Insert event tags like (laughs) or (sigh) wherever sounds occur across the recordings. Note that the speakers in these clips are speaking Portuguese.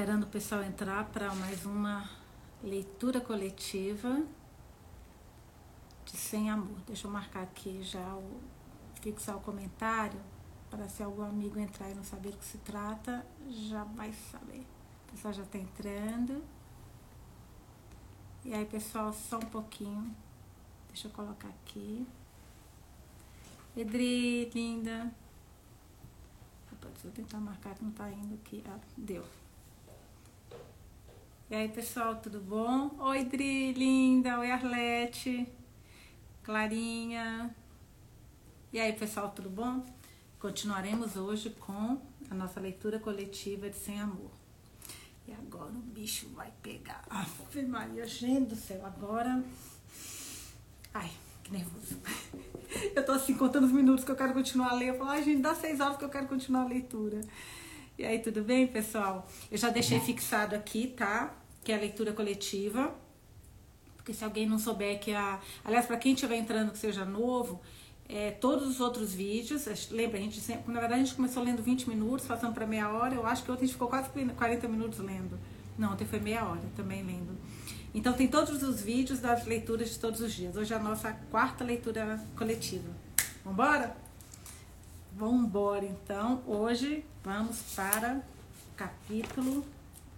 Esperando o pessoal entrar para mais uma leitura coletiva de Sem Amor. Deixa eu marcar aqui já o fixar o comentário para se algum amigo entrar e não saber do que se trata, já vai saber. O pessoal já está entrando. E aí, pessoal, só um pouquinho. Deixa eu colocar aqui. Edri, linda. Eu tentar marcar que não tá indo aqui. Ah, deu. E aí, pessoal, tudo bom? Oi, Dri, linda. Oi, Arlete. Clarinha. E aí, pessoal, tudo bom? Continuaremos hoje com a nossa leitura coletiva de Sem Amor. E agora o bicho vai pegar. Ave Maria, gente do céu, agora. Ai, que nervoso. (laughs) Eu tô assim contando os minutos que eu quero continuar a ler. Eu falo, ai, gente, dá seis horas que eu quero continuar a leitura. E aí, tudo bem, pessoal? Eu já deixei fixado aqui, tá? Que é a leitura coletiva. Porque se alguém não souber que a. Aliás, para quem estiver entrando que seja novo, é, todos os outros vídeos, lembra, a gente sempre, na verdade a gente começou lendo 20 minutos, passando para meia hora, eu acho que ontem a gente ficou quase 40 minutos lendo. Não, ontem foi meia hora também lendo. Então tem todos os vídeos das leituras de todos os dias. Hoje é a nossa quarta leitura coletiva. Vambora? Vambora, então. Hoje vamos para o capítulo.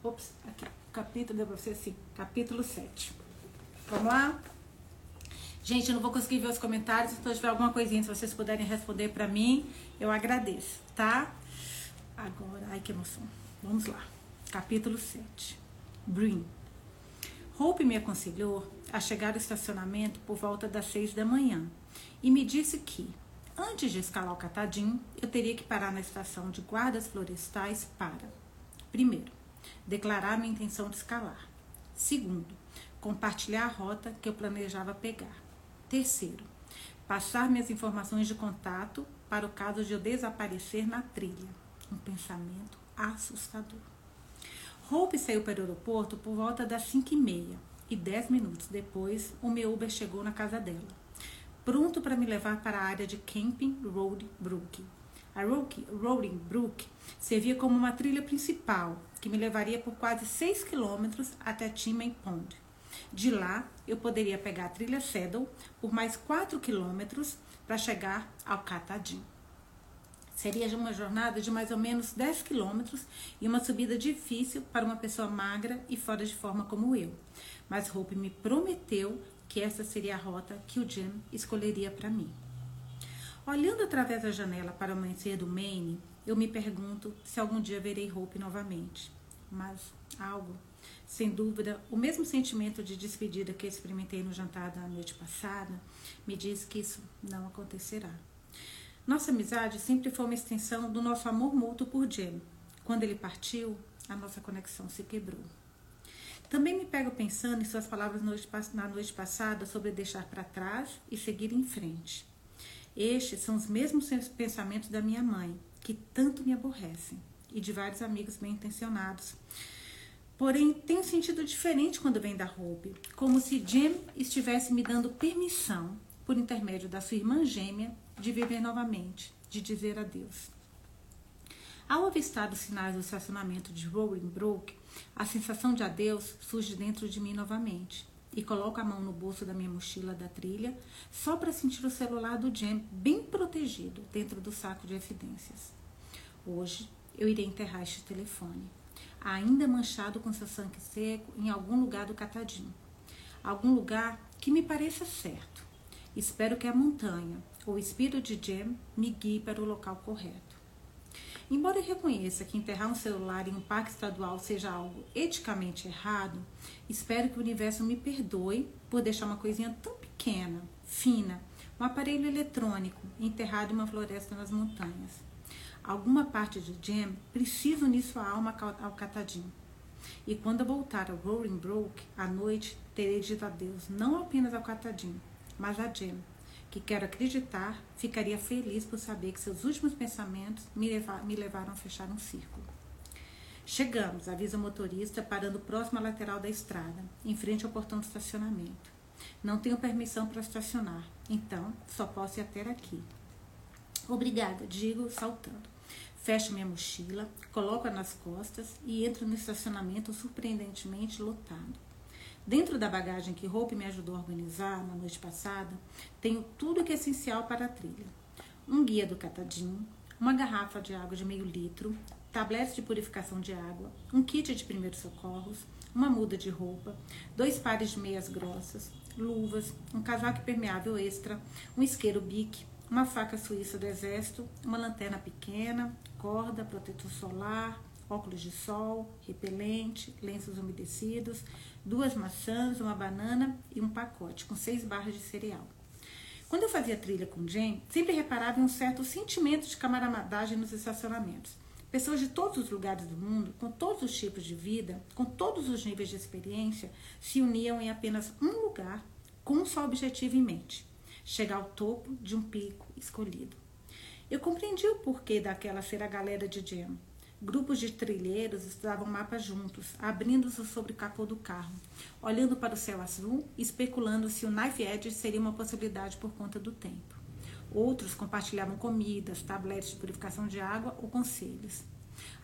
Ops, aqui capítulo, deu pra você assim, capítulo 7. Vamos lá? Gente, eu não vou conseguir ver os comentários, então se tiver alguma coisinha, se vocês puderem responder para mim, eu agradeço, tá? Agora, ai que emoção. Vamos lá. Capítulo 7. Brin. Hope me aconselhou a chegar ao estacionamento por volta das seis da manhã e me disse que, antes de escalar o catadinho, eu teria que parar na estação de guardas florestais para, primeiro, declarar minha intenção de escalar. Segundo, compartilhar a rota que eu planejava pegar. Terceiro, passar minhas informações de contato para o caso de eu desaparecer na trilha. Um pensamento assustador. Hope saiu para o aeroporto por volta das 5 e meia e dez minutos depois o meu Uber chegou na casa dela, pronto para me levar para a área de Camping Road Brook. A Rolling Brook servia como uma trilha principal que me levaria por quase 6 quilômetros até Timmy Pond. De lá, eu poderia pegar a trilha Saddle por mais 4 quilômetros para chegar ao Catadinho. Seria uma jornada de mais ou menos 10 quilômetros e uma subida difícil para uma pessoa magra e fora de forma como eu. Mas Hope me prometeu que essa seria a rota que o Jim escolheria para mim. Olhando através da janela para o amanhecer do Maine, eu me pergunto se algum dia verei Hope novamente. Mas algo, sem dúvida, o mesmo sentimento de despedida que experimentei no jantar da noite passada, me diz que isso não acontecerá. Nossa amizade sempre foi uma extensão do nosso amor mútuo por Jim. Quando ele partiu, a nossa conexão se quebrou. Também me pego pensando em suas palavras na noite passada sobre deixar para trás e seguir em frente. Estes são os mesmos pensamentos da minha mãe, que tanto me aborrecem, e de vários amigos bem intencionados. Porém, tem um sentido diferente quando vem da Hope, como se Jim estivesse me dando permissão, por intermédio da sua irmã gêmea, de viver novamente, de dizer adeus. Ao avistar os sinais do estacionamento de Rolling Brook, a sensação de adeus surge dentro de mim novamente e coloco a mão no bolso da minha mochila da trilha só para sentir o celular do Jam bem protegido dentro do saco de evidências. Hoje eu irei enterrar este telefone, ainda manchado com seu sangue seco em algum lugar do catadinho. Algum lugar que me pareça certo. Espero que a montanha ou o espírito de Jam me guie para o local correto. Embora eu reconheça que enterrar um celular em um parque estadual seja algo eticamente errado, espero que o universo me perdoe por deixar uma coisinha tão pequena, fina, um aparelho eletrônico enterrado em uma floresta nas montanhas. Alguma parte de Jam precisa unir sua alma ao catadinho. E quando eu voltar ao Rolling Brook, à noite, terei dito adeus não apenas ao catadinho, mas a Jam que quero acreditar, ficaria feliz por saber que seus últimos pensamentos me, levar, me levaram a fechar um círculo. Chegamos, avisa o motorista, parando próximo à lateral da estrada, em frente ao portão de estacionamento. Não tenho permissão para estacionar, então só posso ir até aqui. Obrigada, digo, saltando. Fecho minha mochila, coloco-a nas costas e entro no estacionamento surpreendentemente lotado. Dentro da bagagem que Hope me ajudou a organizar na noite passada, tenho tudo o que é essencial para a trilha: um guia do Catadinho, uma garrafa de água de meio litro, tabletes de purificação de água, um kit de primeiros socorros, uma muda de roupa, dois pares de meias grossas, luvas, um casaco impermeável extra, um isqueiro bique, uma faca suíça do exército, uma lanterna pequena, corda, protetor solar, óculos de sol, repelente, lenços umedecidos, duas maçãs, uma banana e um pacote com seis barras de cereal. Quando eu fazia trilha com Jen, sempre reparava em um certo sentimento de camaradagem nos estacionamentos. Pessoas de todos os lugares do mundo, com todos os tipos de vida, com todos os níveis de experiência, se uniam em apenas um lugar com um só objetivo em mente: chegar ao topo de um pico escolhido. Eu compreendi o porquê daquela ser a galera de Jam. Grupos de trilheiros estudavam mapas juntos, abrindo-se sobre o capô do carro, olhando para o céu azul especulando se o Knife Edge seria uma possibilidade por conta do tempo. Outros compartilhavam comidas, tabletes de purificação de água ou conselhos.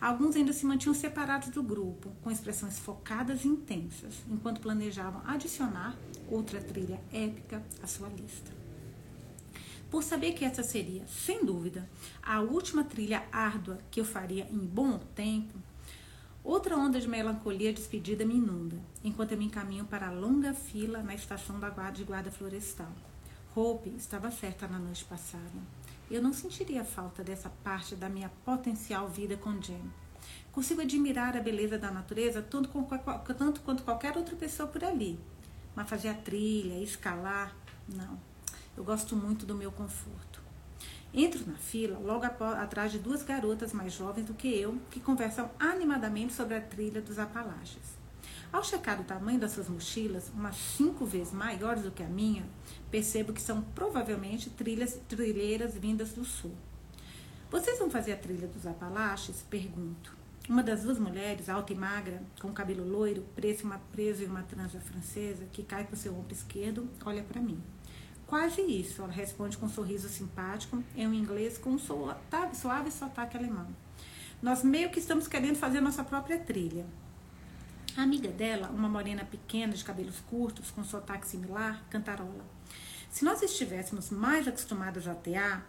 Alguns ainda se mantinham separados do grupo, com expressões focadas e intensas, enquanto planejavam adicionar outra trilha épica à sua lista por saber que essa seria, sem dúvida, a última trilha árdua que eu faria em bom tempo, outra onda de melancolia despedida me inunda, enquanto eu me encaminho para a longa fila na estação da guarda de guarda florestal. Hope estava certa na noite passada. Eu não sentiria falta dessa parte da minha potencial vida com Jen. Consigo admirar a beleza da natureza tanto, tanto quanto qualquer outra pessoa por ali. Mas fazer a trilha, escalar, não. Eu gosto muito do meu conforto. Entro na fila logo atrás de duas garotas mais jovens do que eu, que conversam animadamente sobre a trilha dos Apalaches. Ao checar o tamanho das suas mochilas, umas cinco vezes maiores do que a minha, percebo que são provavelmente trilhas, trilheiras vindas do sul. Vocês vão fazer a trilha dos Apalaches? Pergunto. Uma das duas mulheres, alta e magra, com cabelo loiro, preso em uma, preso em uma trança francesa, que cai para o seu ombro esquerdo, olha para mim. Quase isso, ela responde com um sorriso simpático, em um inglês com um suave, suave sotaque alemão. Nós meio que estamos querendo fazer nossa própria trilha. A amiga dela, uma morena pequena de cabelos curtos, com sotaque similar, cantarola. Se nós estivéssemos mais acostumados a tear,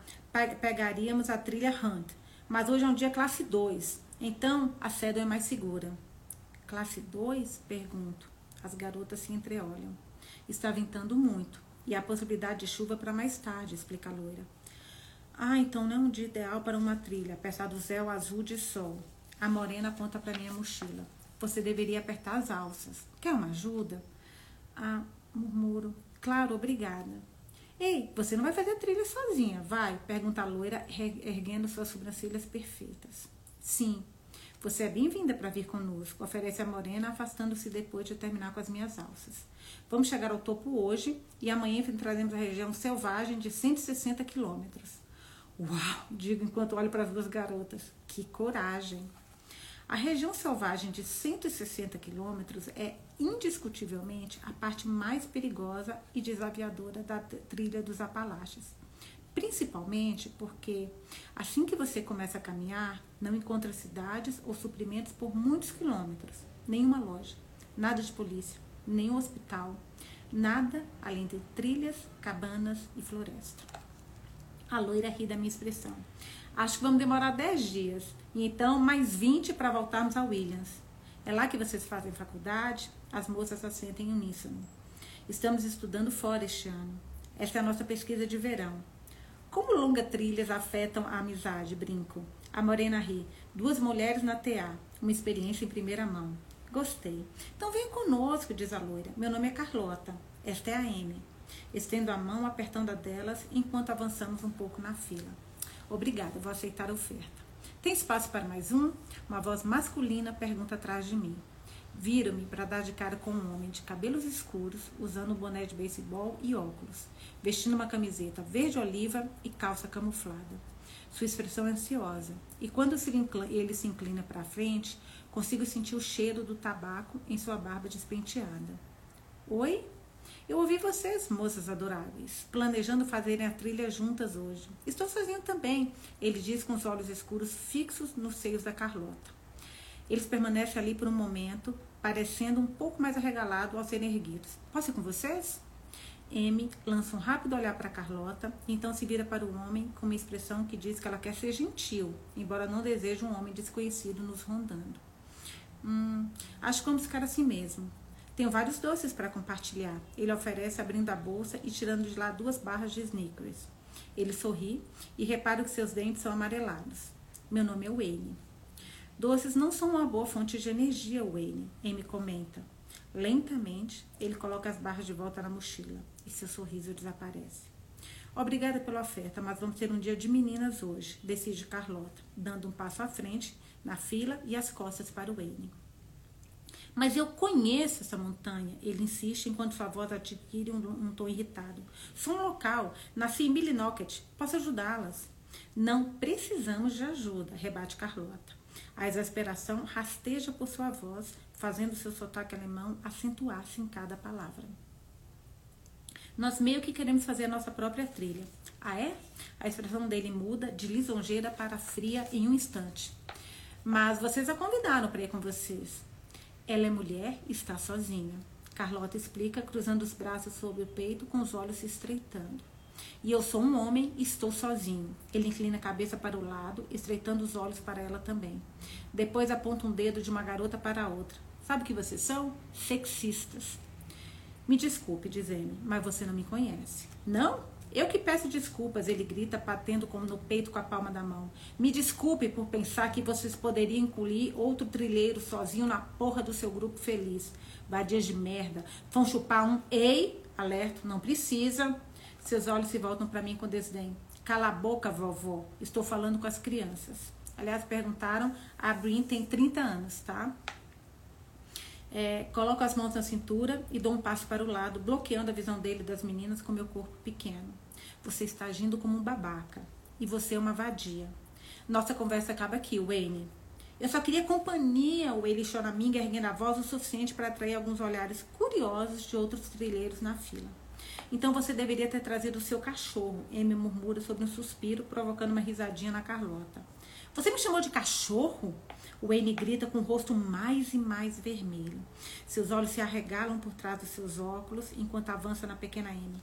pegaríamos a trilha Hunt, mas hoje é um dia classe 2, então a cédula é mais segura. Classe 2? Pergunto. As garotas se entreolham. Está ventando muito. E a possibilidade de chuva para mais tarde, explica a loira. Ah, então não é um dia ideal para uma trilha, apesar do céu azul de sol. A morena aponta para minha mochila. Você deveria apertar as alças. Quer uma ajuda? Ah, murmuro. Claro, obrigada. Ei, você não vai fazer trilha sozinha, vai? Pergunta a loira, erguendo suas sobrancelhas perfeitas. Sim, você é bem-vinda para vir conosco, oferece a morena, afastando-se depois de terminar com as minhas alças. Vamos chegar ao topo hoje e amanhã entraremos a região selvagem de 160 quilômetros. Uau! Digo enquanto olho para as duas garotas. Que coragem! A região selvagem de 160 quilômetros é indiscutivelmente a parte mais perigosa e desafiadora da trilha dos Apalaches. Principalmente porque, assim que você começa a caminhar, não encontra cidades ou suprimentos por muitos quilômetros, nenhuma loja, nada de polícia, nenhum hospital, nada além de trilhas, cabanas e floresta. A loira ri da minha expressão. Acho que vamos demorar 10 dias, e então mais 20 para voltarmos a Williams. É lá que vocês fazem faculdade? As moças assentam em uníssono. Estamos estudando fora este ano. Esta é a nossa pesquisa de verão. Como longas trilhas afetam a amizade? Brinco. A Morena ri. Duas mulheres na TA. Uma experiência em primeira mão. Gostei. Então venha conosco, diz a loira. Meu nome é Carlota. Esta é a M. Estendo a mão, apertando a delas, enquanto avançamos um pouco na fila. Obrigada, vou aceitar a oferta. Tem espaço para mais um? Uma voz masculina pergunta atrás de mim. Viro-me para dar de cara com um homem de cabelos escuros, usando um boné de beisebol e óculos, vestindo uma camiseta verde-oliva e calça camuflada. Sua expressão é ansiosa, e quando ele se inclina para frente, Consigo sentir o cheiro do tabaco em sua barba despenteada. Oi? Eu ouvi vocês, moças adoráveis, planejando fazerem a trilha juntas hoje. Estou sozinho também, ele diz com os olhos escuros fixos nos seios da Carlota. Eles permanecem ali por um momento, parecendo um pouco mais arregalado ao serem erguidos. Posso ir com vocês? M lança um rápido olhar para Carlota então se vira para o homem com uma expressão que diz que ela quer ser gentil, embora não deseje um homem desconhecido nos rondando. Hum, acho que vamos ficar assim mesmo. Tenho vários doces para compartilhar. Ele oferece abrindo a bolsa e tirando de lá duas barras de Snickers. Ele sorri e repara que seus dentes são amarelados. Meu nome é Wayne. Doces não são uma boa fonte de energia, Wayne, Amy comenta. Lentamente, ele coloca as barras de volta na mochila e seu sorriso desaparece. Obrigada pela oferta, mas vamos ter um dia de meninas hoje, decide Carlota, dando um passo à frente na fila e as costas para o Wayne. Mas eu conheço essa montanha, ele insiste enquanto sua voz adquire um, um tom irritado. Sou um local, nasci em Millinocket, posso ajudá-las. Não precisamos de ajuda, rebate Carlota. A exasperação rasteja por sua voz, fazendo seu sotaque alemão acentuar-se em cada palavra. Nós meio que queremos fazer a nossa própria trilha. Ah, é? A expressão dele muda de lisonjeira para fria em um instante. Mas vocês a convidaram para ir com vocês. Ela é mulher e está sozinha. Carlota explica, cruzando os braços sobre o peito, com os olhos se estreitando. E eu sou um homem e estou sozinho. Ele inclina a cabeça para o lado, estreitando os olhos para ela também. Depois aponta um dedo de uma garota para a outra. Sabe o que vocês são? Sexistas. Me desculpe, diz Amy, mas você não me conhece. Não? Eu que peço desculpas, ele grita, batendo como no peito com a palma da mão. Me desculpe por pensar que vocês poderiam incluir outro trilheiro sozinho na porra do seu grupo feliz. Vadias de merda. Vão chupar um ei, alerta, não precisa. Seus olhos se voltam para mim com desdém. Cala a boca, vovó. Estou falando com as crianças. Aliás, perguntaram, a Brin tem 30 anos, tá? É, coloco as mãos na cintura e dou um passo para o lado, bloqueando a visão dele das meninas com meu corpo pequeno. Você está agindo como um babaca. E você é uma vadia. Nossa conversa acaba aqui, Wayne. Eu só queria companhia, o choraminga, erguendo a voz o suficiente para atrair alguns olhares curiosos de outros trilheiros na fila. Então você deveria ter trazido o seu cachorro, Amy murmura sobre um suspiro, provocando uma risadinha na Carlota. Você me chamou de cachorro? Wayne grita com o rosto mais e mais vermelho. Seus olhos se arregalam por trás dos seus óculos enquanto avança na pequena Amy.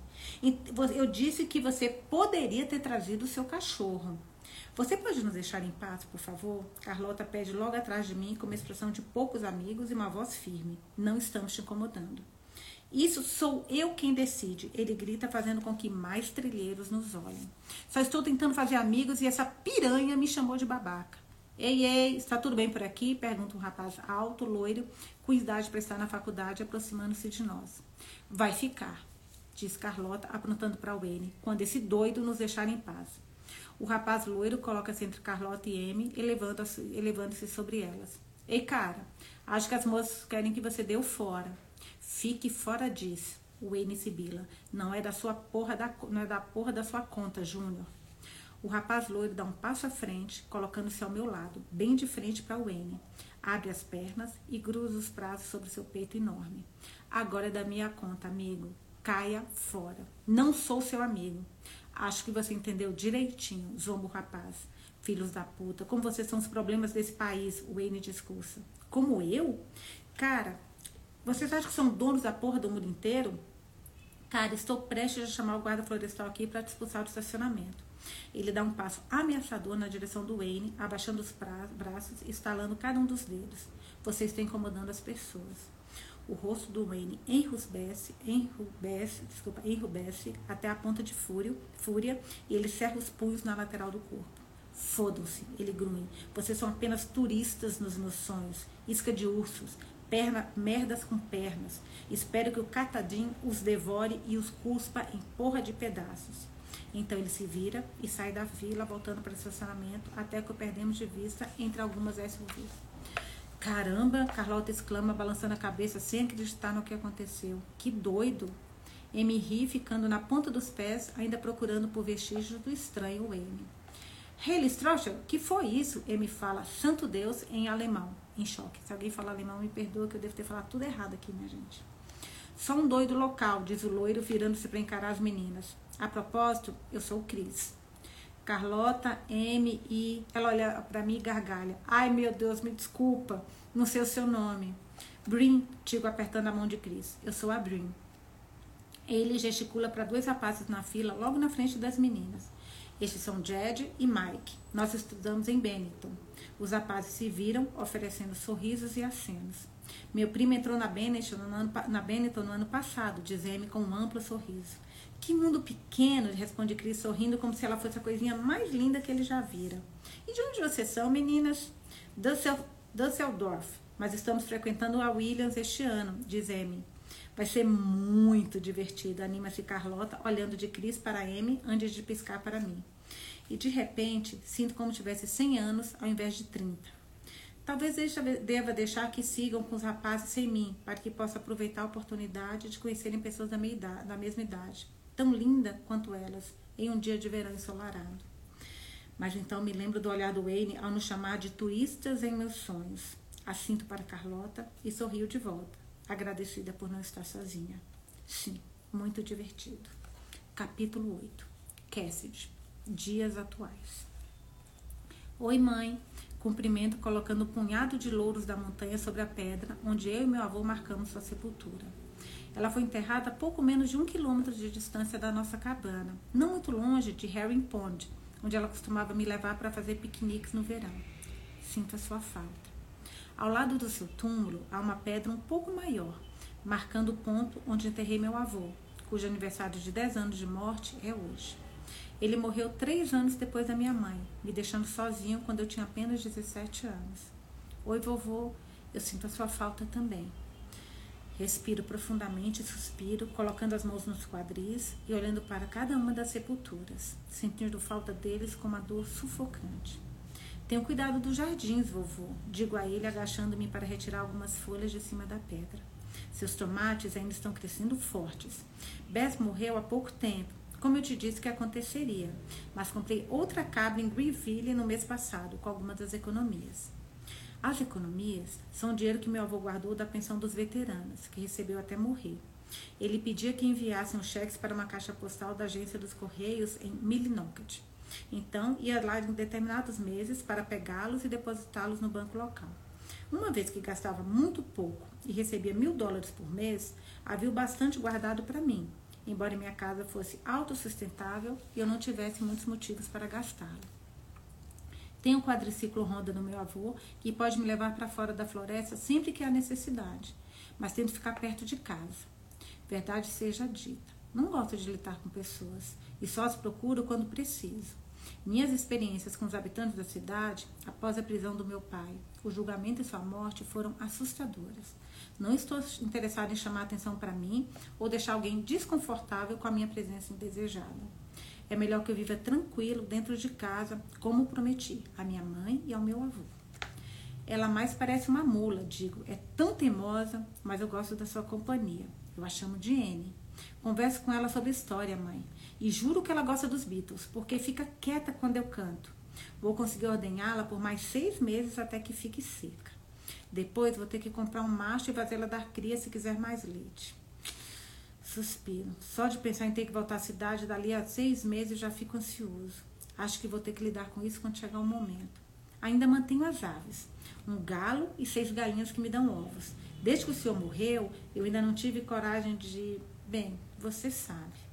Eu disse que você poderia ter trazido o seu cachorro. Você pode nos deixar em paz, por favor? Carlota pede logo atrás de mim com uma expressão de poucos amigos e uma voz firme. Não estamos te incomodando. Isso sou eu quem decide, ele grita, fazendo com que mais trilheiros nos olhem. Só estou tentando fazer amigos e essa piranha me chamou de babaca. Ei, ei, está tudo bem por aqui? Pergunta um rapaz alto, loiro, com idade para estar na faculdade, aproximando-se de nós. Vai ficar, diz Carlota, apontando para Wayne, quando esse doido nos deixar em paz. O rapaz loiro coloca-se entre Carlota e Amy, elevando-se elevando sobre elas. Ei, cara, acho que as moças querem que você dê o fora. Fique fora disso. Wayne Sibila. Não é da sua porra da, não é da porra da sua conta, Júnior. O rapaz loiro dá um passo à frente, colocando-se ao meu lado, bem de frente para o Wayne. Abre as pernas e cruza os braços sobre seu peito enorme. Agora é da minha conta, amigo. Caia fora. Não sou seu amigo. Acho que você entendeu direitinho, zombo o rapaz. Filhos da puta, como vocês são os problemas desse país, o Wayne discursa. Como eu? Cara, vocês acham que são donos da porra do mundo inteiro? Cara, estou prestes a chamar o guarda florestal aqui para te expulsar do estacionamento. Ele dá um passo ameaçador na direção do Wayne, abaixando os braços e estalando cada um dos dedos. Você está incomodando as pessoas. O rosto do Wayne enrubesce, enrubesce, desculpa, enrubesce até a ponta de fúria, fúria e ele cerra os punhos na lateral do corpo. Fodam-se, ele grunhe. Vocês são apenas turistas nos meus sonhos. Isca de ursos, perna, merdas com pernas. Espero que o Catadim os devore e os cuspa em porra de pedaços. Então ele se vira e sai da fila, voltando para o estacionamento, até que o perdemos de vista entre algumas SUVs. Caramba! Carlota exclama, balançando a cabeça sem acreditar no que aconteceu. Que doido! Amy ri, ficando na ponta dos pés, ainda procurando por vestígios do estranho Wayne. Haley Strasser, que foi isso? Amy fala, santo Deus, em alemão, em choque. Se alguém falar alemão, me perdoa que eu devo ter falado tudo errado aqui, minha gente. Só um doido local, diz o loiro, virando-se para encarar as meninas. A propósito, eu sou o Cris. Carlota M e ela olha para mim e gargalha. Ai, meu Deus, me desculpa, não sei o seu nome. Brin, digo apertando a mão de Cris. Eu sou a Brin. Ele gesticula para dois rapazes na fila, logo na frente das meninas. Estes são Jed e Mike. Nós estudamos em Bennington. Os rapazes se viram, oferecendo sorrisos e acenos. Meu primo entrou na Bennington no ano, na no ano passado, diz Amy com um amplo sorriso. Que mundo pequeno, responde Cris, sorrindo como se ela fosse a coisinha mais linda que ele já vira. E de onde vocês são, meninas? Dusseldorf. Mas estamos frequentando a Williams este ano, diz Amy. Vai ser muito divertido, anima-se Carlota, olhando de Cris para Amy antes de piscar para mim. E de repente, sinto como tivesse 100 anos ao invés de 30. Talvez deva deixar que sigam com os rapazes sem mim, para que possa aproveitar a oportunidade de conhecerem pessoas da, idade, da mesma idade tão linda quanto elas, em um dia de verão ensolarado. Mas então me lembro do olhar do Wayne ao nos chamar de turistas em meus sonhos. Assinto para Carlota e sorrio de volta, agradecida por não estar sozinha. Sim, muito divertido. Capítulo 8 Cassidy Dias atuais. Oi, mãe. Cumprimento colocando um punhado de louros da montanha sobre a pedra onde eu e meu avô marcamos sua sepultura. Ela foi enterrada a pouco menos de um quilômetro de distância da nossa cabana, não muito longe de Herring Pond, onde ela costumava me levar para fazer piqueniques no verão. Sinto a sua falta. Ao lado do seu túmulo há uma pedra um pouco maior, marcando o ponto onde enterrei meu avô, cujo aniversário de 10 anos de morte é hoje. Ele morreu três anos depois da minha mãe, me deixando sozinho quando eu tinha apenas 17 anos. Oi, vovô, eu sinto a sua falta também. Respiro profundamente e suspiro, colocando as mãos nos quadris e olhando para cada uma das sepulturas, sentindo falta deles com uma dor sufocante. Tenho cuidado dos jardins, vovô, digo a ele, agachando-me para retirar algumas folhas de cima da pedra. Seus tomates ainda estão crescendo fortes. Bess morreu há pouco tempo, como eu te disse que aconteceria, mas comprei outra cabra em Greenville no mês passado, com algumas das economias. As economias são o dinheiro que meu avô guardou da pensão dos veteranos, que recebeu até morrer. Ele pedia que enviassem os cheques para uma caixa postal da agência dos Correios em Millinocket. Então, ia lá em determinados meses para pegá-los e depositá-los no banco local. Uma vez que gastava muito pouco e recebia mil dólares por mês, havia bastante guardado para mim, embora minha casa fosse autossustentável e eu não tivesse muitos motivos para gastá-lo. Tem um quadriciclo Honda no meu avô que pode me levar para fora da floresta sempre que há necessidade, mas tento ficar perto de casa. Verdade seja dita, não gosto de lidar com pessoas e só as procuro quando preciso. Minhas experiências com os habitantes da cidade, após a prisão do meu pai, o julgamento e sua morte foram assustadoras. Não estou interessada em chamar atenção para mim ou deixar alguém desconfortável com a minha presença indesejada. É melhor que eu viva tranquilo dentro de casa, como prometi, a minha mãe e ao meu avô. Ela mais parece uma mula, digo. É tão teimosa, mas eu gosto da sua companhia. Eu a chamo de N. Converso com ela sobre história, mãe. E juro que ela gosta dos Beatles, porque fica quieta quando eu canto. Vou conseguir ordenhá-la por mais seis meses até que fique seca. Depois vou ter que comprar um macho e fazê-la dar cria se quiser mais leite. Suspiro. Só de pensar em ter que voltar à cidade dali a seis meses já fico ansioso. Acho que vou ter que lidar com isso quando chegar o momento. Ainda mantenho as aves. Um galo e seis galinhas que me dão ovos. Desde que o senhor morreu, eu ainda não tive coragem de. Bem, você sabe.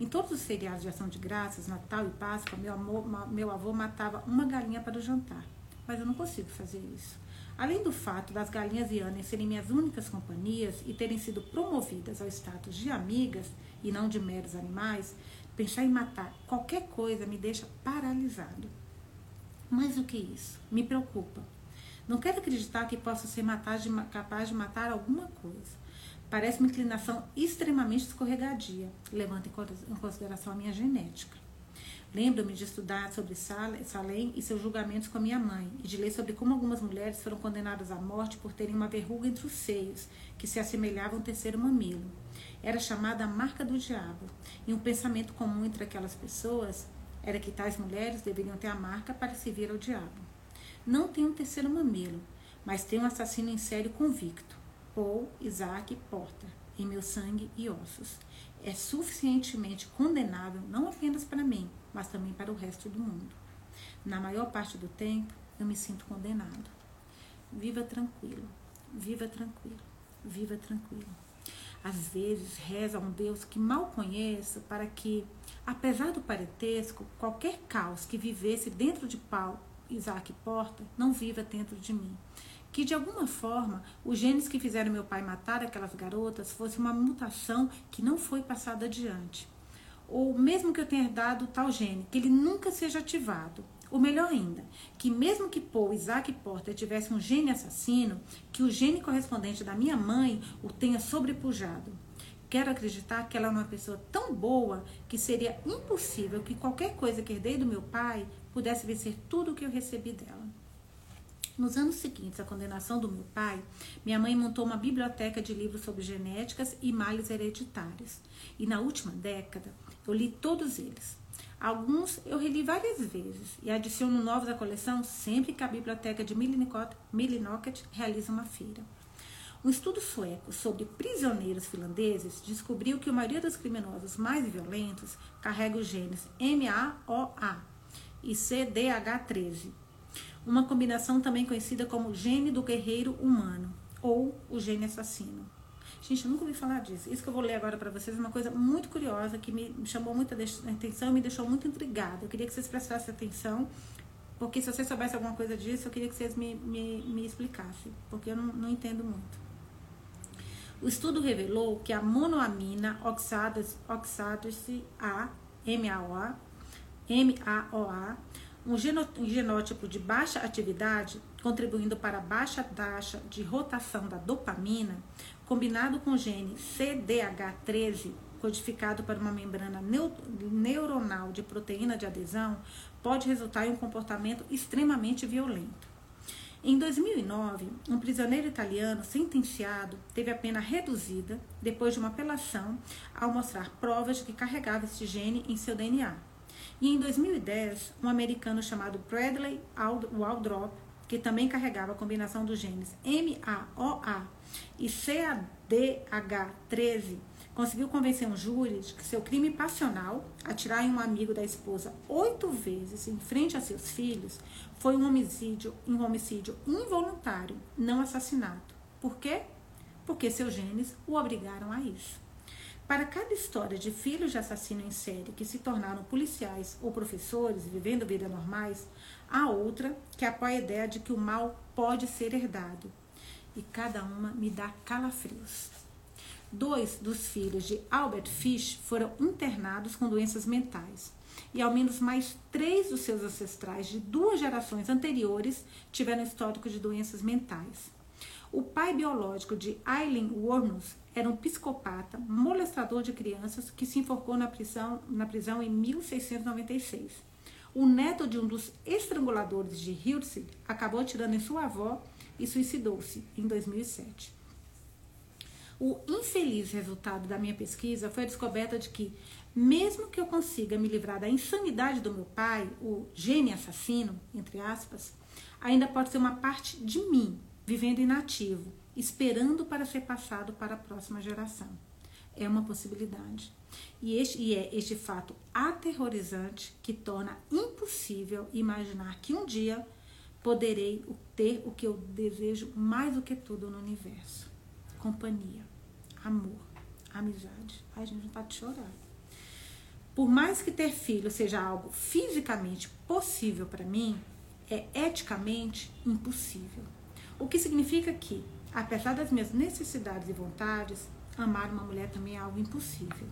Em todos os feriados de ação de graças, Natal e Páscoa, meu, amor, meu avô matava uma galinha para o jantar. Mas eu não consigo fazer isso. Além do fato das galinhas Ianes serem minhas únicas companhias e terem sido promovidas ao status de amigas e não de meros animais, pensar em matar qualquer coisa me deixa paralisado. Mais do que isso, me preocupa. Não quero acreditar que possa ser capaz de matar alguma coisa. Parece uma inclinação extremamente escorregadia, levando em consideração a minha genética. Lembro-me de estudar sobre Salem e seus julgamentos com a minha mãe, e de ler sobre como algumas mulheres foram condenadas à morte por terem uma verruga entre os seios, que se assemelhava a um terceiro mamilo. Era chamada a marca do diabo, e um pensamento comum entre aquelas pessoas era que tais mulheres deveriam ter a marca para servir ao diabo. Não tem um terceiro mamilo, mas tem um assassino em série convicto, Paul Isaac Porter. em meu sangue e ossos. É suficientemente condenável não apenas para mim, mas também para o resto do mundo. Na maior parte do tempo, eu me sinto condenado. Viva tranquilo, viva tranquilo, viva tranquilo. Às vezes reza a um Deus que mal conheço para que, apesar do parentesco, qualquer caos que vivesse dentro de Paulo, Isaac Porta, não viva dentro de mim que de alguma forma os genes que fizeram meu pai matar aquelas garotas fosse uma mutação que não foi passada adiante. Ou mesmo que eu tenha herdado tal gene, que ele nunca seja ativado. Ou melhor ainda, que mesmo que Paul Isaac Porter tivesse um gene assassino, que o gene correspondente da minha mãe o tenha sobrepujado. Quero acreditar que ela é uma pessoa tão boa que seria impossível que qualquer coisa que herdei do meu pai pudesse vencer tudo o que eu recebi dela. Nos anos seguintes à condenação do meu pai, minha mãe montou uma biblioteca de livros sobre genéticas e males hereditários. E na última década, eu li todos eles. Alguns eu reli várias vezes e adiciono novos à coleção sempre que a biblioteca de Millinocket realiza uma feira. Um estudo sueco sobre prisioneiros finlandeses descobriu que a maioria dos criminosos mais violentos carrega os genes MAOA e CDH13, uma combinação também conhecida como gene do guerreiro humano ou o gene assassino. Gente, eu nunca ouvi falar disso. Isso que eu vou ler agora para vocês é uma coisa muito curiosa que me chamou muita atenção e me deixou muito intrigada. Eu queria que vocês prestassem atenção, porque se vocês soubessem alguma coisa disso, eu queria que vocês me, me, me explicassem, porque eu não, não entendo muito. O estudo revelou que a monoamina oxidase A, MAOA, MAOA um genótipo de baixa atividade, contribuindo para a baixa taxa de rotação da dopamina, combinado com o gene CDH13, codificado para uma membrana neuronal de proteína de adesão, pode resultar em um comportamento extremamente violento. Em 2009, um prisioneiro italiano sentenciado teve a pena reduzida depois de uma apelação ao mostrar provas de que carregava este gene em seu DNA. E em 2010, um americano chamado Bradley Waldrop, que também carregava a combinação dos genes MAOA e CADH13, conseguiu convencer um júri de que seu crime passional, atirar em um amigo da esposa oito vezes em frente a seus filhos, foi um homicídio, um homicídio involuntário, não assassinato. Por quê? Porque seus genes o obrigaram a isso. Para cada história de filhos de assassino em série que se tornaram policiais ou professores vivendo vida normais, há outra que apoia a ideia de que o mal pode ser herdado. E cada uma me dá calafrios. Dois dos filhos de Albert Fish foram internados com doenças mentais. E ao menos mais três dos seus ancestrais de duas gerações anteriores tiveram histórico de doenças mentais. O pai biológico de Eileen Wormus era um psicopata, molestador de crianças que se enforcou na prisão, na prisão em 1696. O neto de um dos estranguladores de Hilsey acabou atirando em sua avó e suicidou-se em 2007. O infeliz resultado da minha pesquisa foi a descoberta de que, mesmo que eu consiga me livrar da insanidade do meu pai, o gene assassino, entre aspas, ainda pode ser uma parte de mim vivendo inativo, esperando para ser passado para a próxima geração. É uma possibilidade. E, este, e é este fato aterrorizante que torna impossível imaginar que um dia poderei ter o que eu desejo mais do que tudo no universo: companhia, amor, amizade. Ai, gente, não tá de chorar. Por mais que ter filho seja algo fisicamente possível para mim, é eticamente impossível. O que significa que, apesar das minhas necessidades e vontades, amar uma mulher também é algo impossível.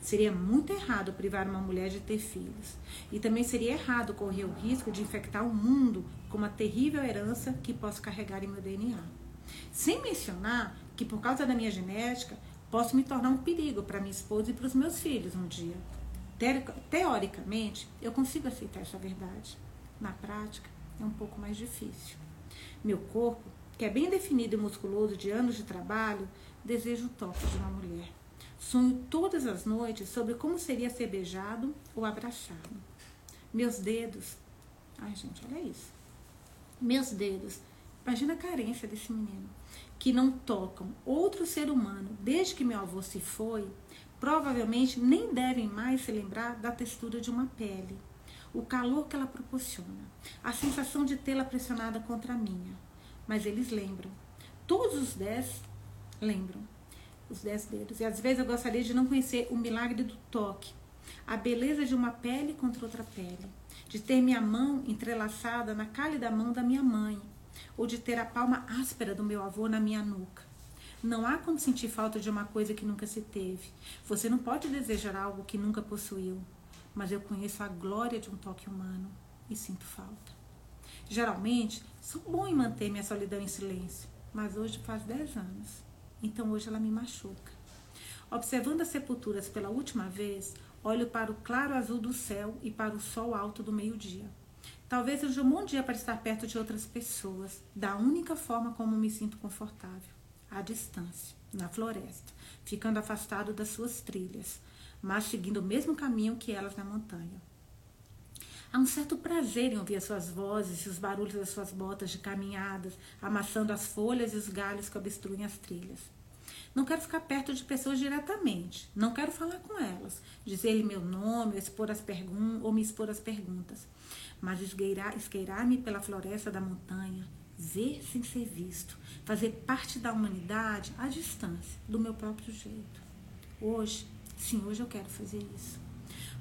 Seria muito errado privar uma mulher de ter filhos. E também seria errado correr o risco de infectar o mundo com uma terrível herança que posso carregar em meu DNA. Sem mencionar que, por causa da minha genética, posso me tornar um perigo para minha esposa e para os meus filhos um dia. Teoricamente, eu consigo aceitar essa verdade. Na prática, é um pouco mais difícil. Meu corpo, que é bem definido e musculoso de anos de trabalho, deseja o toque de uma mulher. Sonho todas as noites sobre como seria ser beijado ou abraçado. Meus dedos. Ai, gente, olha isso. Meus dedos Imagina a carência desse menino. Que não tocam outro ser humano desde que meu avô se foi, provavelmente nem devem mais se lembrar da textura de uma pele, o calor que ela proporciona, a sensação de tê-la pressionada contra a minha. Mas eles lembram. Todos os dez lembram. Os dez dedos. E às vezes eu gostaria de não conhecer o milagre do toque, a beleza de uma pele contra outra pele, de ter minha mão entrelaçada na cálida mão da minha mãe, ou de ter a palma áspera do meu avô na minha nuca. Não há como sentir falta de uma coisa que nunca se teve. Você não pode desejar algo que nunca possuiu. Mas eu conheço a glória de um toque humano e sinto falta. Geralmente, sou bom em manter minha solidão em silêncio, mas hoje faz 10 anos. Então hoje ela me machuca. Observando as sepulturas pela última vez, olho para o claro azul do céu e para o sol alto do meio-dia. Talvez seja um bom dia para estar perto de outras pessoas, da única forma como me sinto confortável, à distância, na floresta, ficando afastado das suas trilhas, mas seguindo o mesmo caminho que elas na montanha. Há um certo prazer em ouvir as suas vozes e os barulhos das suas botas de caminhadas, amassando as folhas e os galhos que obstruem as trilhas. Não quero ficar perto de pessoas diretamente. Não quero falar com elas, dizer-lhe meu nome, expor as pergun ou me expor as perguntas. Mas esgueirar-me pela floresta da montanha, ver sem ser visto, fazer parte da humanidade à distância, do meu próprio jeito. Hoje, sim, hoje eu quero fazer isso.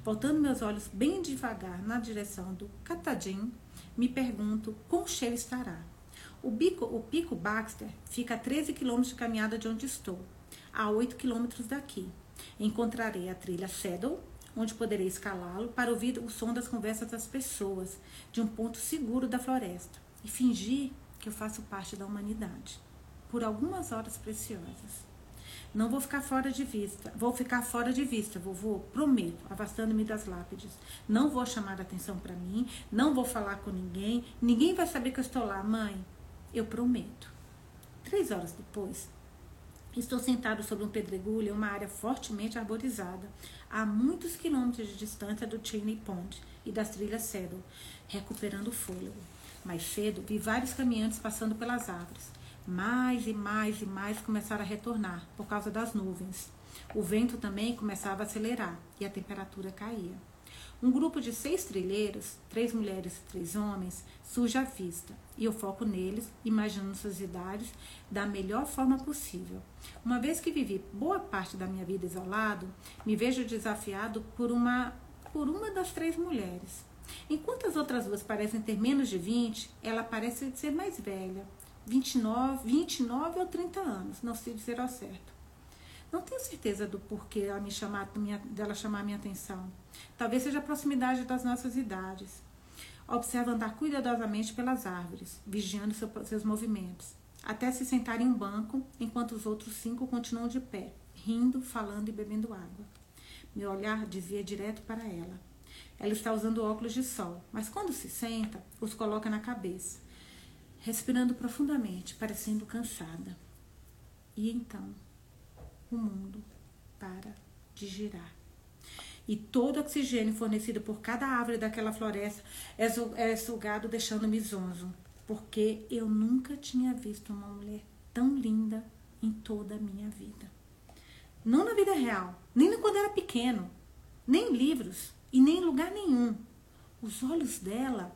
Voltando meus olhos bem devagar na direção do Catadim, me pergunto quão cheio estará. O, bico, o Pico Baxter fica a 13 quilômetros de caminhada de onde estou, a 8 quilômetros daqui. Encontrarei a trilha Saddle, onde poderei escalá-lo para ouvir o som das conversas das pessoas, de um ponto seguro da floresta, e fingir que eu faço parte da humanidade, por algumas horas preciosas. Não vou ficar fora de vista. Vou ficar fora de vista, vovô. Prometo, afastando-me das lápides. Não vou chamar atenção para mim. Não vou falar com ninguém. Ninguém vai saber que eu estou lá, mãe. Eu prometo. Três horas depois, estou sentado sobre um pedregulho em uma área fortemente arborizada, a muitos quilômetros de distância do Cheney Pond e das trilhas Saddle, recuperando o fôlego. Mais cedo, vi vários caminhantes passando pelas árvores mais e mais e mais começaram a retornar por causa das nuvens. O vento também começava a acelerar e a temperatura caía. Um grupo de seis trilheiros, três mulheres e três homens, surge à vista e eu foco neles, imaginando suas idades da melhor forma possível. Uma vez que vivi boa parte da minha vida isolado, me vejo desafiado por uma, por uma das três mulheres. Enquanto as outras duas parecem ter menos de 20, ela parece ser mais velha, 29, 29 ou 30 anos, não sei dizer ao certo. Não tenho certeza do porquê ela me chamar, minha, dela chamar minha atenção. Talvez seja a proximidade das nossas idades. Observa andar cuidadosamente pelas árvores, vigiando seu, seus movimentos, até se sentar em um banco, enquanto os outros cinco continuam de pé, rindo, falando e bebendo água. Meu olhar desvia direto para ela. Ela está usando óculos de sol, mas quando se senta, os coloca na cabeça respirando profundamente, parecendo cansada. E então, o mundo para de girar. E todo oxigênio fornecido por cada árvore daquela floresta é sugado, deixando-me zonzo, porque eu nunca tinha visto uma mulher tão linda em toda a minha vida. Não na vida real, nem quando era pequeno, nem em livros e nem em lugar nenhum. Os olhos dela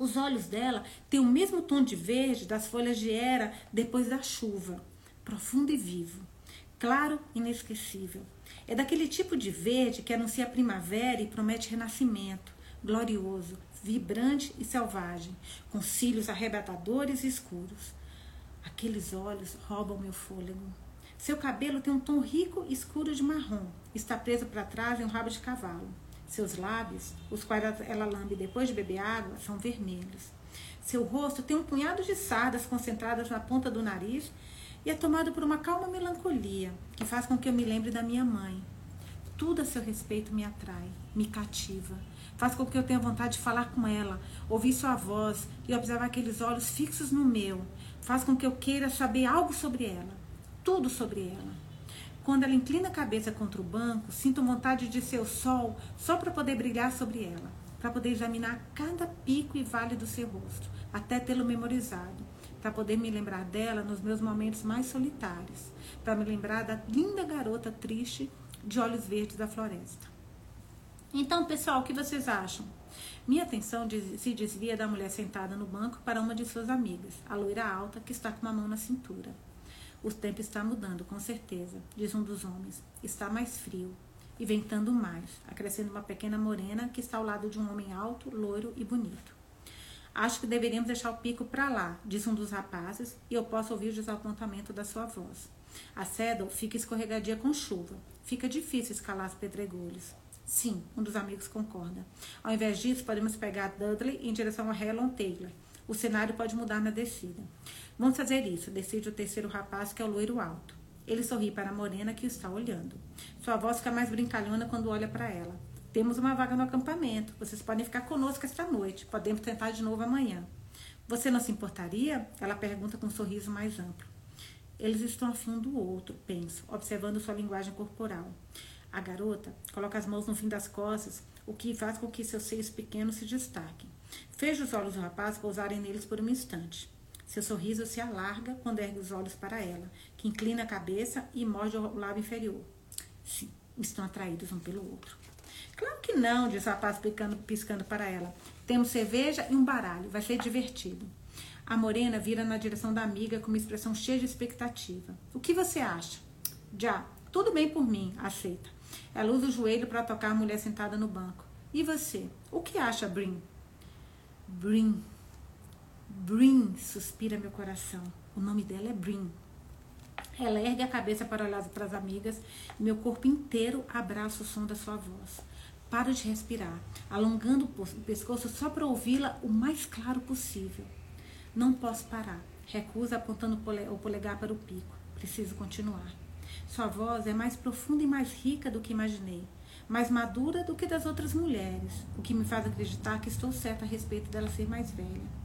os olhos dela têm o mesmo tom de verde das folhas de era depois da chuva, profundo e vivo, claro e inesquecível. É daquele tipo de verde que anuncia a primavera e promete renascimento, glorioso, vibrante e selvagem, com cílios arrebatadores e escuros. Aqueles olhos roubam meu fôlego. Seu cabelo tem um tom rico e escuro de marrom, está preso para trás em um rabo de cavalo. Seus lábios, os quais ela lambe depois de beber água, são vermelhos. Seu rosto tem um punhado de sardas concentradas na ponta do nariz e é tomado por uma calma melancolia que faz com que eu me lembre da minha mãe. Tudo a seu respeito me atrai, me cativa, faz com que eu tenha vontade de falar com ela, ouvir sua voz e observar aqueles olhos fixos no meu, faz com que eu queira saber algo sobre ela, tudo sobre ela. Quando ela inclina a cabeça contra o banco, sinto vontade de ser o sol só para poder brilhar sobre ela, para poder examinar cada pico e vale do seu rosto, até tê-lo memorizado, para poder me lembrar dela nos meus momentos mais solitários, para me lembrar da linda garota triste de olhos verdes da floresta. Então, pessoal, o que vocês acham? Minha atenção se desvia da mulher sentada no banco para uma de suas amigas, a loira alta que está com uma mão na cintura. O tempo está mudando, com certeza, diz um dos homens. Está mais frio e ventando mais, acrescendo uma pequena morena que está ao lado de um homem alto, loiro e bonito. Acho que deveríamos deixar o pico para lá, diz um dos rapazes, e eu posso ouvir o desapontamento da sua voz. A Cedal fica escorregadia com chuva. Fica difícil escalar os pedregulhos. Sim, um dos amigos concorda. Ao invés disso, podemos pegar Dudley em direção a Helen Taylor. O cenário pode mudar na descida. Vamos fazer isso, decide o terceiro rapaz, que é o loiro alto. Ele sorri para a morena que o está olhando. Sua voz fica mais brincalhona quando olha para ela. Temos uma vaga no acampamento. Vocês podem ficar conosco esta noite. Podemos tentar de novo amanhã. Você não se importaria? Ela pergunta com um sorriso mais amplo. Eles estão afim do outro, penso, observando sua linguagem corporal. A garota coloca as mãos no fim das costas, o que faz com que seus seios pequenos se destaquem. Fecha os olhos do rapaz pousarem neles por um instante. Seu sorriso se alarga quando ergue os olhos para ela, que inclina a cabeça e morde o lábio inferior. Sim, estão atraídos um pelo outro. Claro que não, diz o rapaz piscando, piscando para ela. Temos cerveja e um baralho, vai ser divertido. A morena vira na direção da amiga com uma expressão cheia de expectativa. O que você acha? Já, tudo bem por mim, aceita. Ela usa o joelho para tocar a mulher sentada no banco. E você? O que acha, Brin? Brin. Brin, suspira meu coração. O nome dela é Brin. Ela ergue a cabeça para olhar para as amigas. Meu corpo inteiro abraça o som da sua voz. Paro de respirar, alongando o pescoço só para ouvi-la o mais claro possível. Não posso parar. Recusa apontando o polegar para o pico. Preciso continuar. Sua voz é mais profunda e mais rica do que imaginei, mais madura do que das outras mulheres, o que me faz acreditar que estou certa a respeito dela ser mais velha.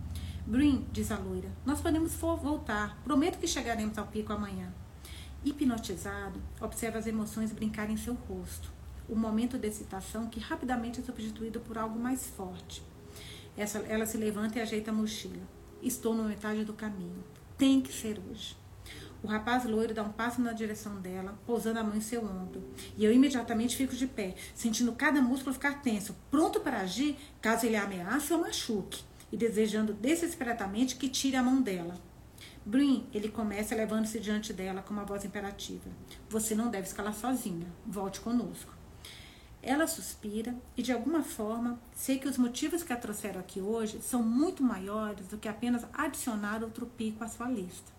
Brin, diz a loira, nós podemos voltar. Prometo que chegaremos ao pico amanhã. Hipnotizado, observa as emoções brincarem em seu rosto o momento de excitação que rapidamente é substituído por algo mais forte. Essa, ela se levanta e ajeita a mochila. Estou na metade do caminho. Tem que ser hoje. O rapaz loiro dá um passo na direção dela, pousando a mão em seu ombro. E eu imediatamente fico de pé, sentindo cada músculo ficar tenso, pronto para agir caso ele ameace ou machuque, e desejando desesperadamente que tire a mão dela. Brin, ele começa levando-se diante dela com uma voz imperativa. Você não deve escalar sozinha. Volte conosco. Ela suspira e, de alguma forma, sei que os motivos que a trouxeram aqui hoje são muito maiores do que apenas adicionar outro pico à sua lista.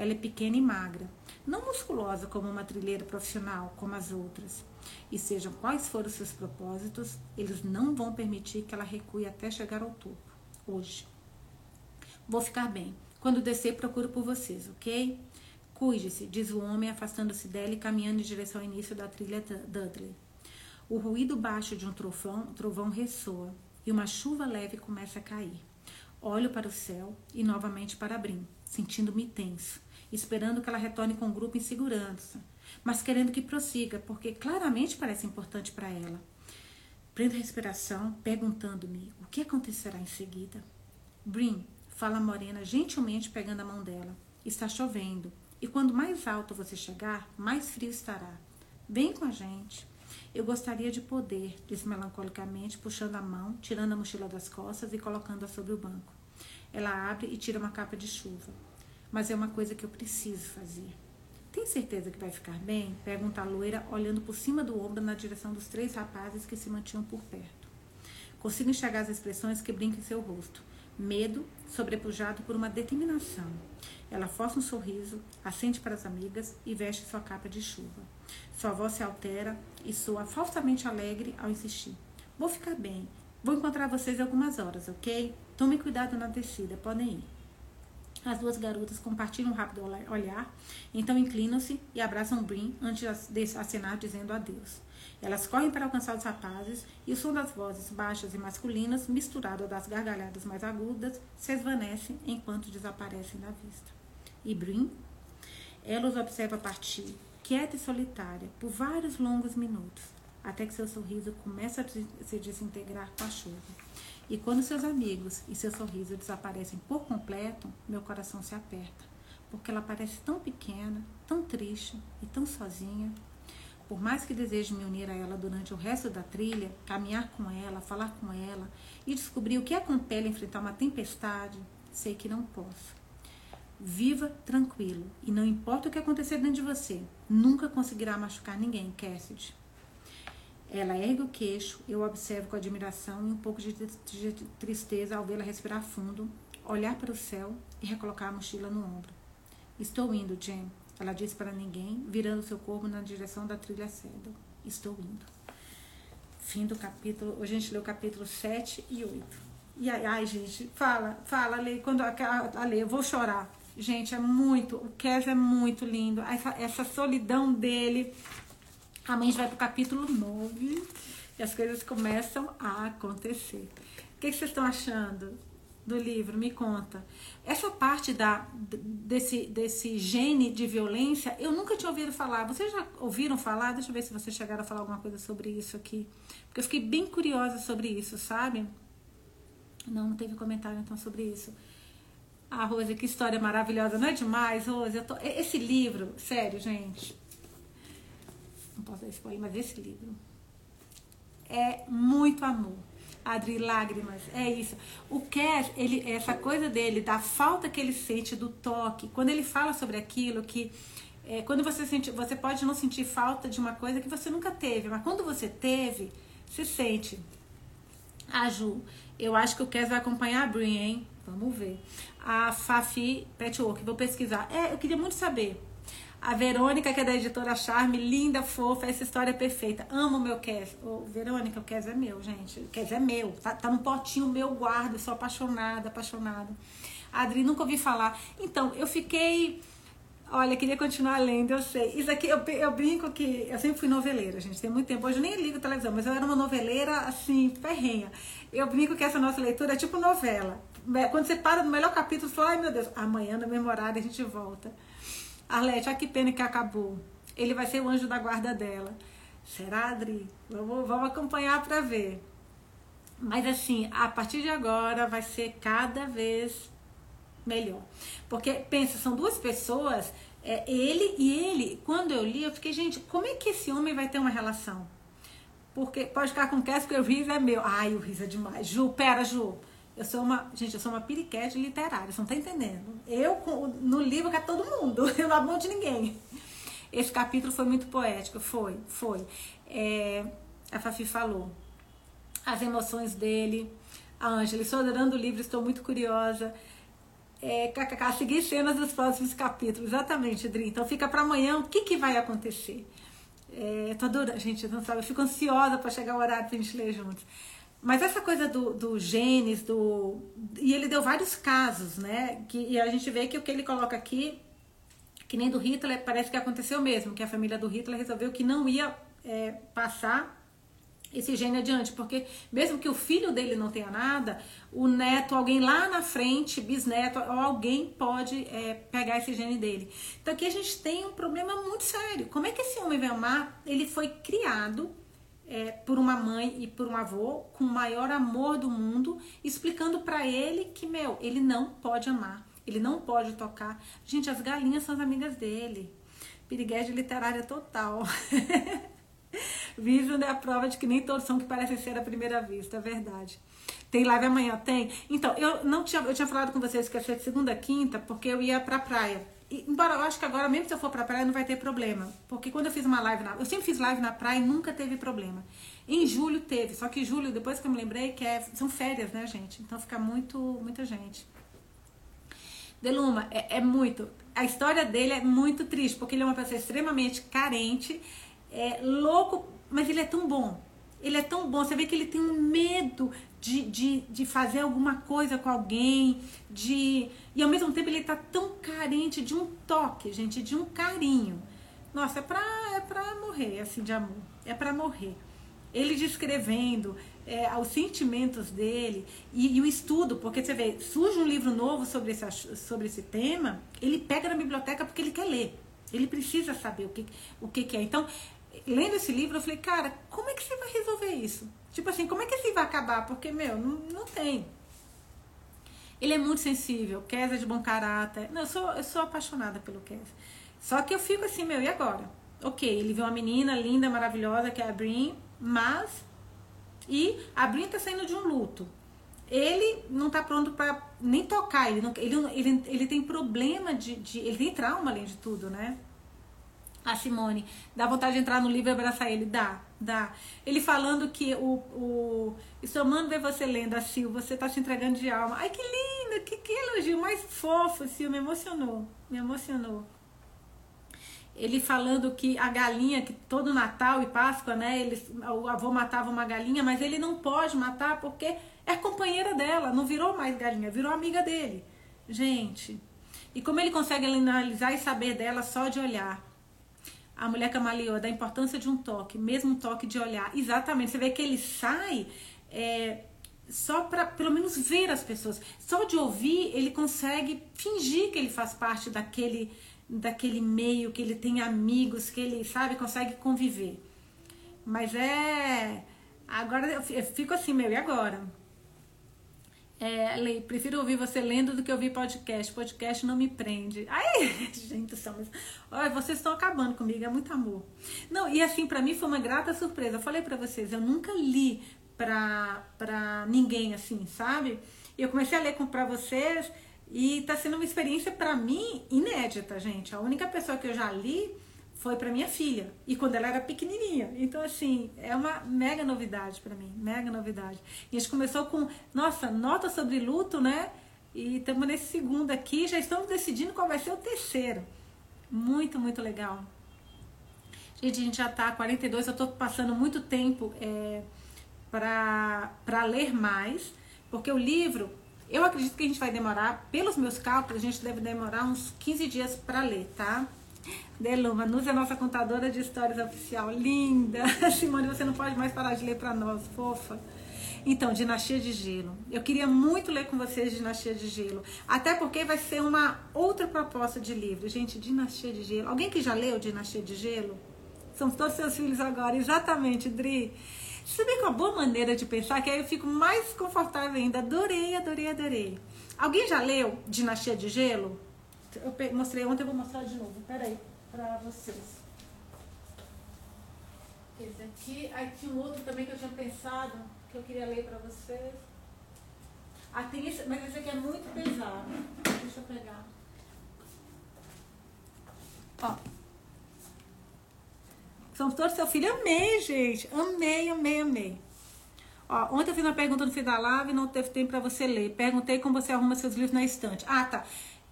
Ela é pequena e magra, não musculosa como uma trilheira profissional, como as outras. E sejam quais forem os seus propósitos, eles não vão permitir que ela recue até chegar ao topo, hoje. Vou ficar bem. Quando descer, procuro por vocês, ok? Cuide-se, diz o homem, afastando-se dela e caminhando em direção ao início da trilha Dudley. O ruído baixo de um trovão, trovão ressoa e uma chuva leve começa a cair. Olho para o céu e novamente para Brim, sentindo-me tenso, esperando que ela retorne com o grupo em segurança, mas querendo que prossiga, porque claramente parece importante para ela. Prendo a respiração, perguntando-me o que acontecerá em seguida. Brim, fala a morena gentilmente pegando a mão dela. Está chovendo, e quando mais alto você chegar, mais frio estará. Vem com a gente. Eu gostaria de poder, disse melancolicamente, puxando a mão, tirando a mochila das costas e colocando-a sobre o banco. Ela abre e tira uma capa de chuva. Mas é uma coisa que eu preciso fazer. Tem certeza que vai ficar bem? Pergunta a loira, olhando por cima do ombro na direção dos três rapazes que se mantinham por perto. Consigo enxergar as expressões que brincam em seu rosto. Medo, sobrepujado por uma determinação. Ela força um sorriso, acende para as amigas e veste sua capa de chuva. Sua voz se altera e soa falsamente alegre ao insistir. Vou ficar bem. Vou encontrar vocês em algumas horas, ok? Tome cuidado na descida, podem ir. As duas garotas compartilham um rápido olhar, então inclinam-se e abraçam Brin antes de acenar dizendo adeus. Elas correm para alcançar os rapazes e o som das vozes baixas e masculinas, misturado das gargalhadas mais agudas, se esvanece enquanto desaparecem da vista. E Brin? Ela os observa partir, quieta e solitária, por vários longos minutos, até que seu sorriso começa a se desintegrar com a chuva. E quando seus amigos e seu sorriso desaparecem por completo, meu coração se aperta, porque ela parece tão pequena, tão triste e tão sozinha. Por mais que deseje me unir a ela durante o resto da trilha, caminhar com ela, falar com ela e descobrir o que a compele a enfrentar uma tempestade, sei que não posso. Viva tranquilo e não importa o que acontecer dentro de você, nunca conseguirá machucar ninguém, Cassidy. Ela ergue o queixo, eu observo com admiração e um pouco de, tristeza ao vê-la respirar fundo, olhar para o céu e recolocar a mochila no ombro. Estou indo, Jen, ela disse para ninguém, virando seu corpo na direção da trilha cedo. Estou indo. Fim do capítulo. Hoje a gente leu o capítulo 7 e 8. E aí, ai, gente, fala, fala, Lê, quando a, Lê, eu vou chorar. Gente, é muito, o Kes é muito lindo. Essa, essa solidão dele, Amanhã a gente vai para o capítulo 9 e as coisas começam a acontecer. O que, vocês estão achando do livro? Me conta. Essa parte da, desse, desse gene de violência, eu nunca tinha ouvido falar. Vocês já ouviram falar? Deixa eu ver se vocês chegaram a falar alguma coisa sobre isso aqui. Porque eu fiquei bem curiosa sobre isso, sabe? Não, não teve comentário então sobre isso. Ah, Rose, que história maravilhosa, não é demais, Rose? Tô... Esse livro, sério, gente, não posso dar spoiler, mas esse livro é muito amor. Adri, lágrimas, é isso. O Cass, ele, essa coisa dele, da falta que ele sente do toque, quando ele fala sobre aquilo que é, quando você sente, você pode não sentir falta de uma coisa que você nunca teve, mas quando você teve, se sente. A Ju, eu acho que o Cass vai acompanhar a Brin, hein? Vamos ver. A Fafi Petwork, vou pesquisar. É, eu queria muito saber a Verônica, que é da editora Charme, linda, fofa, essa história é perfeita. Amo o meu Kes. Oh, Verônica, o Kes é meu, gente. O Kes é meu. Tá, tá no potinho meu, guardo. Sou apaixonada, apaixonada. Adri, nunca ouvi falar. Então, eu fiquei. Olha, queria continuar lendo, eu sei. Isso aqui, eu, eu brinco que. Eu sempre fui noveleira, gente, tem muito tempo. Hoje eu nem ligo televisão, mas eu era uma noveleira, assim, ferrenha. Eu brinco que essa nossa leitura é tipo novela. Quando você para no melhor capítulo, você fala, ai meu Deus, amanhã no mesmo horário a gente volta. Arlete, olha que pena que acabou. Ele vai ser o anjo da guarda dela. Será, Adri? Vamos, vamos acompanhar para ver. Mas assim, a partir de agora vai ser cada vez melhor. Porque, pensa, são duas pessoas, é, ele e ele. Quando eu li, eu fiquei, gente, como é que esse homem vai ter uma relação? Porque pode ficar com Cass, porque o Riz é meu. Ai, o Riz é demais. Ju, pera, Ju. Eu sou uma, gente, eu sou uma piriquete literária, você não tá entendendo. Eu, no livro, quero todo mundo, (laughs) eu não abro de ninguém. Esse capítulo foi muito poético, foi, foi. É, a Fafi falou. As emoções dele. A Ângela, estou adorando o livro, estou muito curiosa. É, kkk, seguir cenas dos próximos capítulos. Exatamente, Adri. Então fica para amanhã o que, que vai acontecer. É, tô adorando, gente, não sabe, eu fico ansiosa para chegar o horário pra gente ler juntos. Mas essa coisa do, do genes, do. E ele deu vários casos, né? Que, e a gente vê que o que ele coloca aqui, que nem do Hitler, parece que aconteceu mesmo, que a família do Hitler resolveu que não ia é, passar esse gene adiante, porque mesmo que o filho dele não tenha nada, o neto, alguém lá na frente, bisneto, ou alguém pode é, pegar esse gene dele. Então aqui a gente tem um problema muito sério. Como é que esse homem vai amar? Ele foi criado é, por uma mãe e por um avô com o maior amor do mundo, explicando para ele que, meu, ele não pode amar, ele não pode tocar. Gente, as galinhas são as amigas dele. Piriguete literária total. (laughs) Vision é a prova de que nem todos são que parecem ser à primeira vista, é verdade. Tem live amanhã? Tem. Então, eu não tinha, eu tinha falado com vocês que ia ser de segunda a quinta, porque eu ia pra praia embora eu acho que agora, mesmo se eu for pra praia, não vai ter problema. Porque quando eu fiz uma live na. Eu sempre fiz live na praia e nunca teve problema. Em julho teve, só que julho, depois que eu me lembrei, que é, são férias, né, gente? Então fica muito, muita gente. Deluma, é, é muito. A história dele é muito triste, porque ele é uma pessoa extremamente carente, é louco, mas ele é tão bom. Ele é tão bom, você vê que ele tem um medo de, de, de fazer alguma coisa com alguém, de. E ao mesmo tempo ele tá tão carente de um toque, gente, de um carinho. Nossa, é pra, é pra morrer, assim, de amor. É pra morrer. Ele descrevendo é, os sentimentos dele e, e, o estudo, porque você vê, surge um livro novo sobre esse, sobre esse tema, ele pega na biblioteca porque ele quer ler. Ele precisa saber o que, o que, que é. Então, lendo esse livro, eu falei, cara, como é que você vai resolver isso? Tipo assim, como é que assim vai acabar? Porque, meu, não, não tem. Ele é muito sensível, Kes é de bom caráter. Não, eu sou, eu sou apaixonada pelo Kes. Só que eu fico assim, meu, e agora? Ok, ele viu uma menina linda, maravilhosa, que é a Brin, mas. E a Brin tá saindo de um luto. Ele não tá pronto para nem tocar, ele, não, ele, ele, ele tem problema de, de. Ele tem trauma além de tudo, né? A Simone, dá vontade de entrar no livro e abraçar ele? Dá, dá. Ele falando que o. o estou amando ver você lendo, a Sil, você tá se entregando de alma. Ai, que lindo, que, que elogio mais fofo, Sil, me emocionou, me emocionou ele falando que a galinha, que todo Natal e Páscoa, né, ele, o avô matava uma galinha, mas ele não pode matar porque é companheira dela, não virou mais galinha, virou amiga dele. Gente, e como ele consegue analisar e saber dela só de olhar. A mulher camaleou, da importância de um toque, mesmo um toque de olhar. Exatamente, você vê que ele sai é, só para pelo menos ver as pessoas. Só de ouvir, ele consegue fingir que ele faz parte daquele daquele meio, que ele tem amigos, que ele, sabe, consegue conviver. Mas é. Agora eu fico assim, meu, e agora? É, Lei, prefiro ouvir você lendo do que ouvir podcast. Podcast não me prende. Ai, (laughs) gente mas, olha, vocês estão acabando comigo, é muito amor. Não, e assim, para mim foi uma grata surpresa. Eu falei para vocês, eu nunca li pra, pra ninguém assim, sabe? Eu comecei a ler para vocês e tá sendo uma experiência para mim inédita, gente. A única pessoa que eu já li foi para minha filha e quando ela era pequenininha. Então assim, é uma mega novidade para mim, mega novidade. E a gente começou com, nossa, nota sobre luto, né? E estamos nesse segundo aqui, já estamos decidindo qual vai ser o terceiro. Muito, muito legal. Gente, a gente já tá 42, eu tô passando muito tempo é, para ler mais, porque o livro eu acredito que a gente vai demorar, pelos meus cálculos, a gente deve demorar uns 15 dias para ler, tá? Deluma, Nuz é nossa contadora de histórias oficial. Linda! (laughs) Simone, você não pode mais parar de ler para nós, fofa. Então, Dinastia de Gelo. Eu queria muito ler com vocês Dinastia de Gelo. Até porque vai ser uma outra proposta de livro. Gente, Dinastia de Gelo. Alguém que já leu Dinastia de Gelo? São todos seus filhos agora. Exatamente, Dri. Se bem com uma boa maneira de pensar, que aí eu fico mais confortável ainda. Adorei, adorei, adorei. Alguém já leu Dinastia de Gelo? Eu mostrei ontem, eu vou mostrar de novo. Peraí, pra vocês. Esse aqui, aí tinha um outro também que eu tinha pensado, que eu queria ler pra vocês. Ah, tem esse, mas esse aqui é muito pesado. Deixa eu pegar. Ó. Somos todos seu filho. Amei, gente. Amei, amei, amei. Ó, ontem eu fiz uma pergunta no fim da live e não teve tempo para você ler. Perguntei como você arruma seus livros na estante. Ah, tá.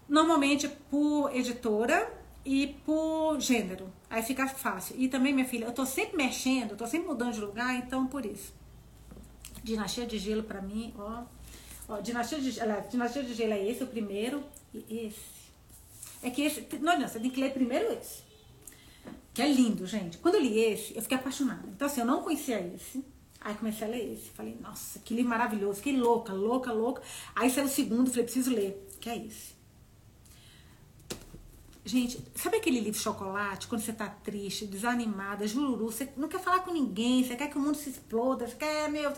Normalmente por editora e por gênero. Aí fica fácil. E também, minha filha, eu tô sempre mexendo, tô sempre mudando de lugar, então por isso. Dinastia de Gelo para mim, ó. Ó, Dinastia de, Dinastia de Gelo é esse, o primeiro, e esse. É que esse. Não, não, você tem que ler primeiro esse que é lindo, gente. Quando eu li esse, eu fiquei apaixonada. Então, assim, eu não conhecia esse. Aí comecei a ler esse. Falei, nossa, que livro maravilhoso. Fiquei louca, louca, louca. Aí saiu o segundo, falei, preciso ler. Que é esse. Gente, sabe aquele livro chocolate, quando você tá triste, desanimada, jururu, você não quer falar com ninguém, você quer que o mundo se exploda, você quer, meu,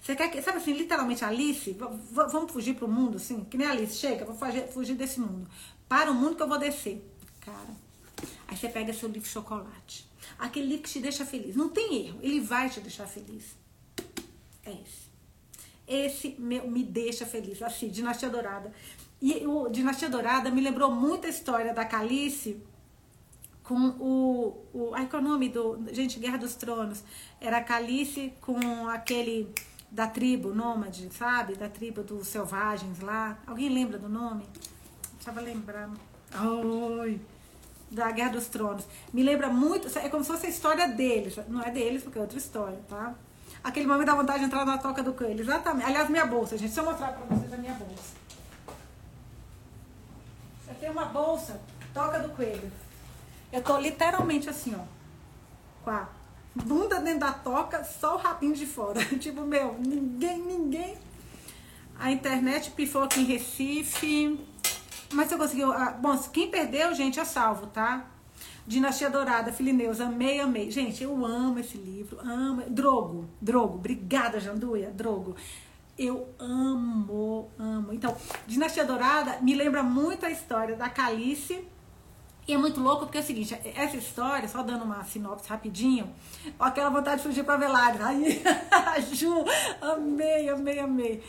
você quer que, sabe assim, literalmente Alice, vamos fugir pro mundo, assim, que nem Alice, chega, vou fugir, desse mundo. Para o mundo que eu vou descer. Cara, Aí você pega seu livro chocolate. Aquele livro que te deixa feliz. Não tem erro, ele vai te deixar feliz. É esse. Esse meu, me deixa feliz. Assim, Dinastia Dourada. E o Dinastia Dourada me lembrou muito a história da Calice com o. o ai, qual é o nome do. Gente, Guerra dos Tronos. Era a Calice com aquele. Da tribo nômade, sabe? Da tribo dos selvagens lá. Alguém lembra do nome? Eu lembrar. Ai da Guerra dos Tronos. Me lembra muito, é como se fosse a história deles. Não é deles, porque é outra história, tá? Aquele momento da vontade de entrar na toca do coelho. Exatamente. Aliás, minha bolsa, gente. Deixa eu mostrar pra vocês a minha bolsa. Eu tenho uma bolsa, toca do coelho. Eu tô literalmente assim, ó. Com a bunda dentro da toca, só o rabinho de fora. (laughs) tipo, meu, ninguém, ninguém. A internet pifou aqui em Recife. Mas você conseguiu. Ah, bom, quem perdeu, gente, é salvo, tá? Dinastia Dourada, Filineus, amei, amei. Gente, eu amo esse livro, amo. Drogo, Drogo, obrigada, Janduia, Drogo. Eu amo, amo. Então, Dinastia Dourada me lembra muito a história da Calice. E é muito louco porque é o seguinte, essa história, só dando uma sinopse rapidinho, aquela vontade de fugir para Velário. Aí, (laughs) Ju, amei, amei, amei.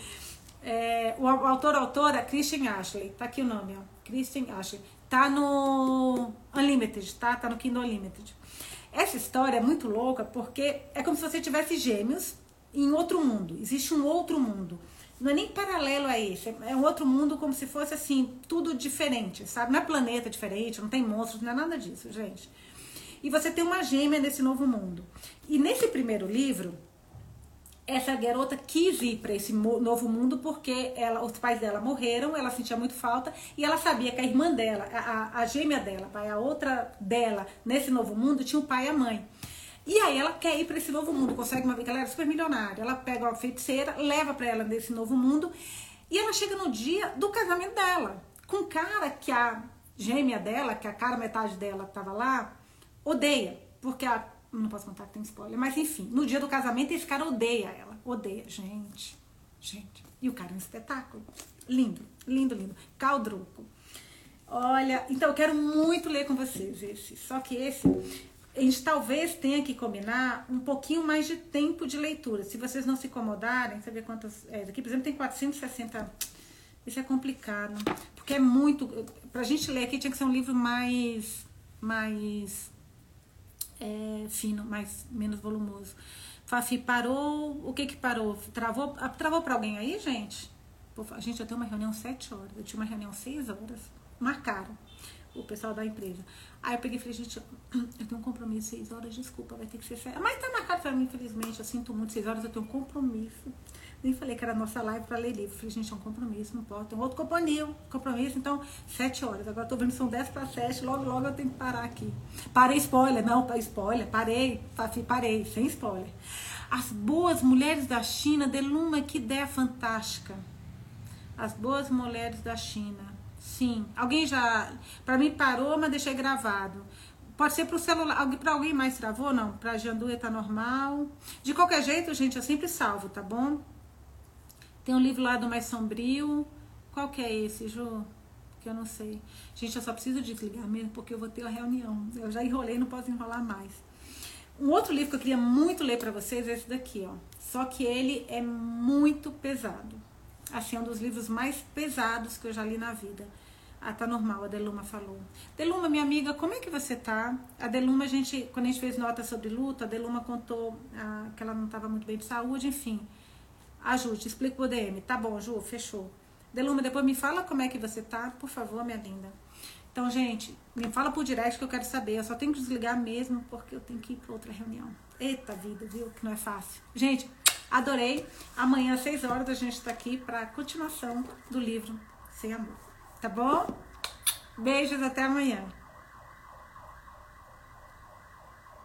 É, o, autor, a autora, Christian Ashley, tá aqui o nome, ó. Christian Ashley. Tá no Unlimited, tá? Tá no Kindle Unlimited. Essa história é muito louca porque é como se você tivesse gêmeos em outro mundo. Existe um outro mundo. Não é nem paralelo a esse, é um outro mundo como se fosse assim, tudo diferente, sabe? Não é planeta diferente, não tem monstros, não é nada disso, gente. E você tem uma gêmea nesse novo mundo. E nesse primeiro livro, essa garota quis ir para esse novo mundo porque ela, os pais dela morreram, ela sentia muito falta e ela sabia que a irmã dela, a, a gêmea dela, a outra dela nesse novo mundo tinha o pai e a mãe. E aí ela quer ir para esse novo mundo, consegue uma vez, ela era super milionária. Ela pega uma feiticeira, leva para ela nesse novo mundo e ela chega no dia do casamento dela, com um cara que a gêmea dela, que a cara metade dela estava lá, odeia, porque a não posso contar que tem spoiler, mas enfim, no dia do casamento esse cara odeia ela. Odeia, gente. Gente. E o cara é um espetáculo. Lindo, lindo, lindo. Caldruco. Olha, então eu quero muito ler com vocês esse. Só que esse, a gente talvez tenha que combinar um pouquinho mais de tempo de leitura. Se vocês não se incomodarem, vê quantas. É, aqui, por exemplo, tem 460. Isso é complicado. Porque é muito. Pra gente ler aqui tinha que ser um livro mais. mais é, fino, mais menos volumoso. Fafi parou, o que que parou? Travou, ah, travou para alguém aí, gente? A gente já tem uma reunião sete horas, eu tinha uma reunião seis horas, marcaram o pessoal da empresa. Aí eu peguei e falei, gente, (clears throat) eu tenho um compromisso seis horas, desculpa, vai ter que ser. Mas tá marcado para mim, infelizmente, eu sinto muito, seis horas eu tenho um compromisso. Nem falei que era nossa live para ler livro. Falei, gente, é um compromisso, não pode. Tem um outro companhia, compromisso, então, sete horas. Agora tô vendo são dez para sete, logo, logo eu tenho que parar aqui. Parei spoiler, não, spoiler, parei, parei, sem spoiler. As boas mulheres da China, Deluma, que ideia fantástica. As boas mulheres da China. Sim. Alguém já. Para mim parou, mas deixei gravado. Pode ser para o celular. Para alguém mais travou? Não. Para a Janduia tá normal. De qualquer jeito, gente, eu sempre salvo, tá bom? Tem um livro lá do Mais Sombrio. Qual que é esse, Ju? Que eu não sei. Gente, eu só preciso desligar mesmo porque eu vou ter uma reunião. Eu já enrolei, não posso enrolar mais. Um outro livro que eu queria muito ler para vocês é esse daqui, ó. Só que ele é muito pesado. Assim, é um dos livros mais pesados que eu já li na vida. Ah, tá normal, a Deluma falou. Deluma, minha amiga, como é que você tá? A Deluma, a gente, quando a gente fez nota sobre luta, a Deluma contou ah, que ela não estava muito bem de saúde, enfim. Ajude, explica o DM. Tá bom, Ju, fechou. Deluma, depois me fala como é que você tá, por favor, minha linda. Então, gente, me fala por direct que eu quero saber. Eu só tenho que desligar mesmo porque eu tenho que ir para outra reunião. Eita vida, viu? Que não é fácil. Gente, adorei. Amanhã às 6 horas a gente tá aqui para continuação do livro Sem Amor. Tá bom? Beijos, até amanhã.